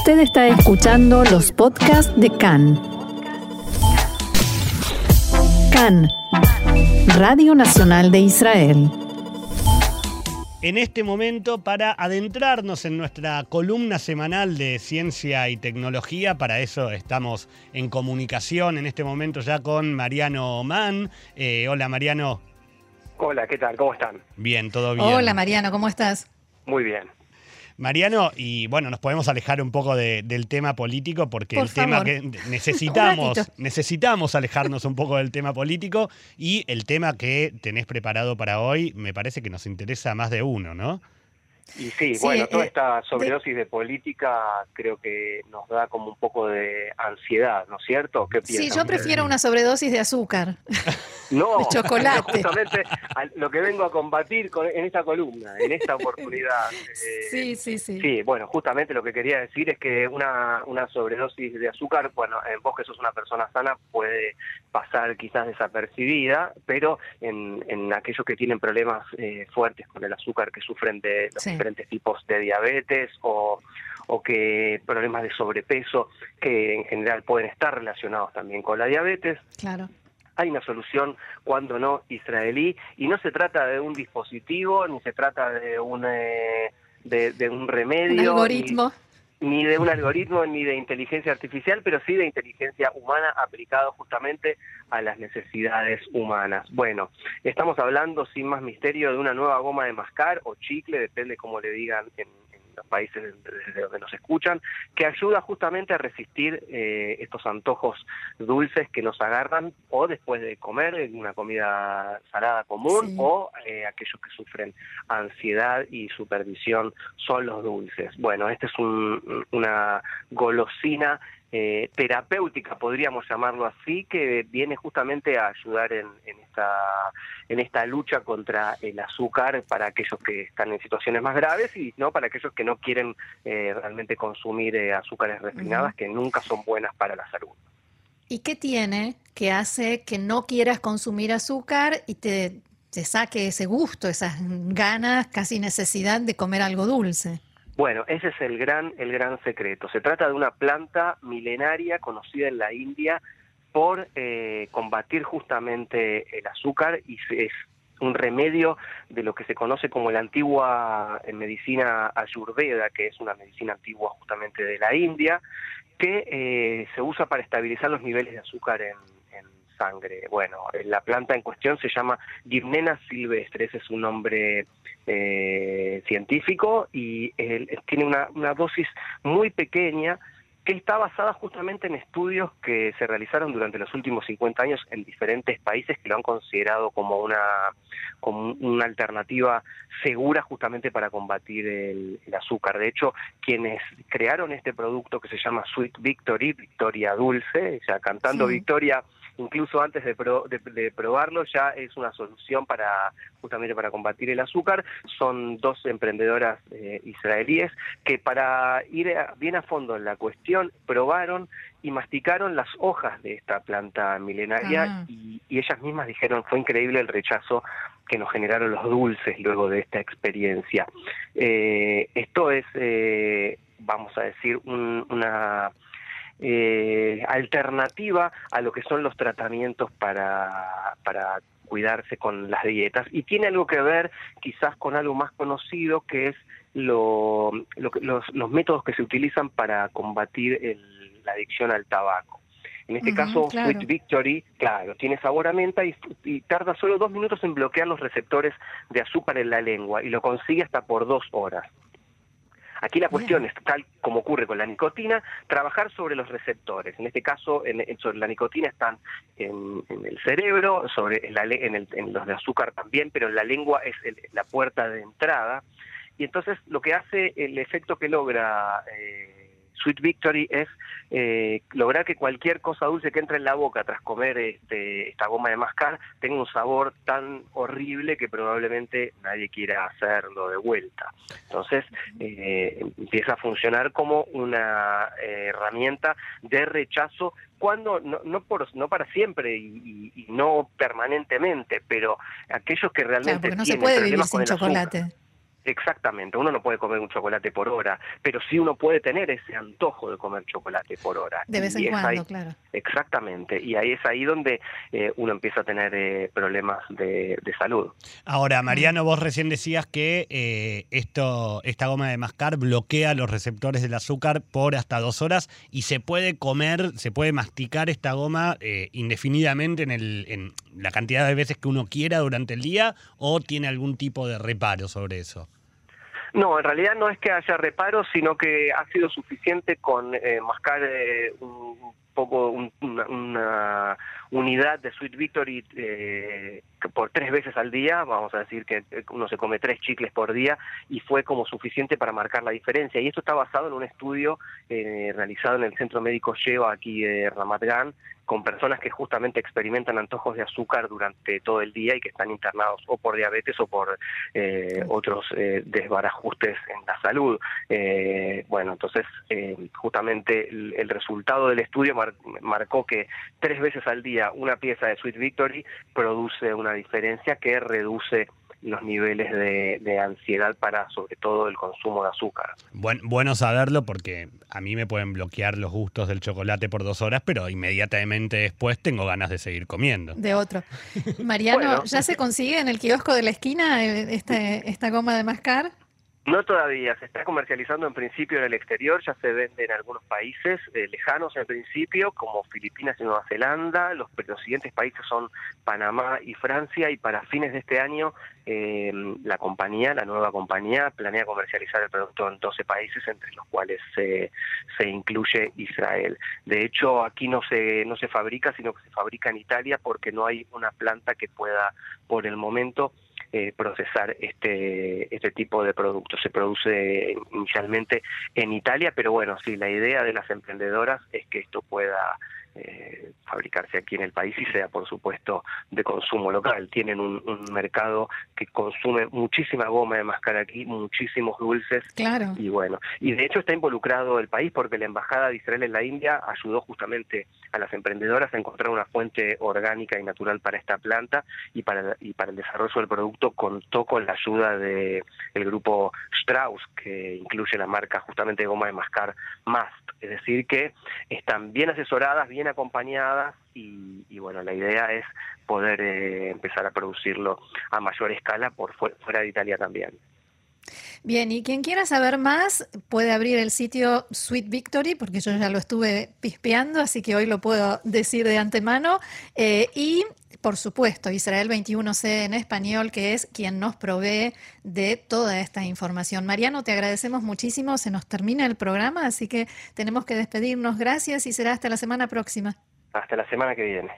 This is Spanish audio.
Usted está escuchando los podcasts de CAN. CAN, Radio Nacional de Israel. En este momento, para adentrarnos en nuestra columna semanal de ciencia y tecnología, para eso estamos en comunicación en este momento ya con Mariano Mann. Eh, hola Mariano. Hola, ¿qué tal? ¿Cómo están? Bien, todo bien. Hola Mariano, ¿cómo estás? Muy bien. Mariano, y bueno, nos podemos alejar un poco de- del tema político porque Por el tema que necesitamos, necesitamos alejarnos un poco del tema político y el tema que tenés preparado para hoy me parece que nos interesa a más de uno, ¿no? Y sí, Sí, bueno, toda eh, esta sobredosis de... política creo que nos da como un poco de ansiedad, ¿no es cierto? ¿Qué Sí, yo prefiero una sobredosis de azúcar. no, de chocolate. justamente lo que vengo a combatir con- en esta columna, en esta oportunidad. eh, Sí, sí, sí. Sí, bueno, justamente lo que quería decir es que una, una sobredosis de azúcar, bueno, en vos que sos una persona sana puede pasar quizás desapercibida, pero en, en aquellos que tienen problemas eh, fuertes con el azúcar, que sufren de los Sí. Diferentes tipos de diabetes o, o que problemas de sobrepeso, que en general pueden estar relacionados también con la diabetes, Claro. hay una solución, cuando no, israelí, y no se trata de un dispositivo, ni se trata de un, eh, de, de un Un remedio, algoritmo. Ni, ni de un algoritmo, ni de inteligencia artificial, pero sí de inteligencia humana aplicado justamente a las necesidades humanas. Bueno, estamos hablando sin más misterio de una nueva goma de mascar o chicle, depende cómo le digan en los países desde donde nos escuchan, que ayuda justamente a resistir eh, estos antojos dulces que nos agarran o después de comer en una comida salada común Sí. o eh, aquellos que sufren ansiedad y supervisión son los dulces. Bueno, esta es un- una golosina eh, terapéutica, podríamos llamarlo así, que viene justamente a ayudar en, en esta, en esta lucha contra el azúcar para aquellos que están en situaciones más graves y no para aquellos que no quieren eh, realmente consumir eh, azúcares refinadas que nunca son buenas para la salud. ¿Y qué tiene que hace que no quieras consumir azúcar y te, te saque ese gusto, esas ganas, casi necesidad de comer algo dulce? Bueno, ese es el gran, el gran secreto. Se trata de una planta milenaria conocida en la India por eh, combatir justamente el azúcar y es un remedio de lo que se conoce como la antigua eh, medicina ayurveda, que es una medicina antigua justamente de la India, que eh, se usa para estabilizar los niveles de azúcar en sangre. Bueno, eh, la planta en cuestión se llama Gymnena silvestre, ese es un nombre eh, científico y eh, tiene una, una dosis muy pequeña que está basada justamente en estudios que se realizaron durante los últimos 50 años en diferentes países que lo han considerado como una, como una alternativa segura justamente para combatir el, el azúcar. De hecho, quienes crearon este producto que se llama Sweet Victory, Victoria Dulce, o sea, cantando Sí. Victoria, incluso antes de, pro- de- de probarlo, ya es una solución para justamente para combatir el azúcar. Son dos emprendedoras eh, israelíes que para ir a- bien a fondo en la cuestión probaron y masticaron las hojas de esta planta milenaria Ah. y, y ellas mismas dijeron fue increíble el rechazo que nos generaron los dulces luego de esta experiencia. Eh, esto es, eh, vamos a decir, un- una eh, alternativa a lo que son los tratamientos para, para cuidarse con las dietas y tiene algo que ver quizás con algo más conocido que es lo, los, los métodos que se utilizan para combatir el- la adicción al tabaco. En este caso, claro. Sweet Victory, claro, tiene sabor a menta y, y tarda solo dos minutos en bloquear los receptores de azúcar en la lengua y lo consigue hasta por dos horas. Aquí la cuestión es, tal como ocurre con la nicotina, trabajar sobre los receptores. En este caso, en, en- sobre la nicotina están en, en el cerebro, sobre en, la el- en los de azúcar también, pero en la lengua es el- la puerta de entrada. Y entonces lo que hace, el efecto que logra eh, Sweet Victory es eh, lograr que cualquier cosa dulce que entre en la boca tras comer este, esta goma de mascar tenga un sabor tan horrible que probablemente nadie quiera hacerlo de vuelta. Entonces eh, empieza a funcionar como una eh, herramienta de rechazo cuando no, no por no para siempre y, y- y no permanentemente, pero aquellos que realmente Claro, no se puede vivir con sin el azúcar, chocolate. Exactamente, uno no puede comer un chocolate por hora, pero sí uno puede tener ese antojo de comer chocolate por hora. De vez en cuando, claro. Exactamente, y ahí es ahí donde eh, uno empieza a tener eh, problemas de, salud. Ahora, Mariano, vos recién decías que eh, esto, esta goma de mascar bloquea los receptores del azúcar por hasta dos horas y se puede comer, se puede masticar esta goma indefinidamente en, el, en la cantidad de veces que uno quiera durante el día o tiene algún tipo de reparo sobre eso. No, en realidad no es que haya reparo, sino que ha sido suficiente con eh, mascar eh, un poco una, unidad de Sweet Victory eh, por tres veces al día, vamos a decir que uno se come tres chicles por día y fue como suficiente para marcar la diferencia. Y esto está basado en un estudio realizado en el Centro Médico Lleva aquí de Ramat Gan, con personas que justamente experimentan antojos de azúcar durante todo el día y que están internados o por diabetes o por eh, otros eh, desbarajustes en la salud. Eh, bueno, entonces justamente el, resultado del estudio marcó que tres veces al día una pieza de Sweet Victory produce una diferencia que reduce los niveles de, ansiedad para sobre todo el consumo de azúcar. bueno saberlo porque a mí me pueden bloquear los gustos del chocolate por dos horas, pero inmediatamente después tengo ganas de seguir comiendo. De otro. Mariano, ¿ya se consigue en el kiosco de la esquina eh, este, esta goma de mascar? No todavía, se está comercializando en principio en el exterior, ya se vende en algunos países eh, lejanos en principio, como Filipinas y Nueva Zelanda, los, siguientes países son Panamá y Francia, y para fines de este año eh, la compañía, la nueva compañía, planea comercializar el producto en 12 países, entre los cuales se, se incluye Israel. De hecho, aquí no se, no se fabrica, sino que se fabrica en Italia porque no hay una planta que pueda, por el momento, eh, procesar este, este tipo de productos. Se produce inicialmente en Italia, pero bueno, sí, la idea de las emprendedoras es que esto pueda eh, fabricarse aquí en el país y sea, por supuesto, de consumo local. Tienen un, mercado que consume muchísima goma de mascar aquí, muchísimos dulces. Claro. Y bueno, y de hecho está involucrado el país porque la Embajada de Israel en la India ayudó justamente a las emprendedoras a encontrar una fuente orgánica y natural para esta planta y para, y para el desarrollo del producto contó con la ayuda del el grupo Strauss, que incluye la marca justamente de goma de mascar Mast. Es decir, que están bien asesoradas, bien acompañadas y, bueno, la idea es poder eh, empezar a producirlo a mayor escala por fuera de Italia también. Bien, y quien quiera saber más puede abrir el sitio Sweet Victory, porque yo ya lo estuve pispeando, así que hoy lo puedo decir de antemano. Eh, y por supuesto, Israel 21C en español, que es quien nos provee de toda esta información. Mariano, te agradecemos muchísimo. Se nos termina el programa, así que tenemos que despedirnos. Gracias y será hasta la semana próxima. Hasta la semana que viene.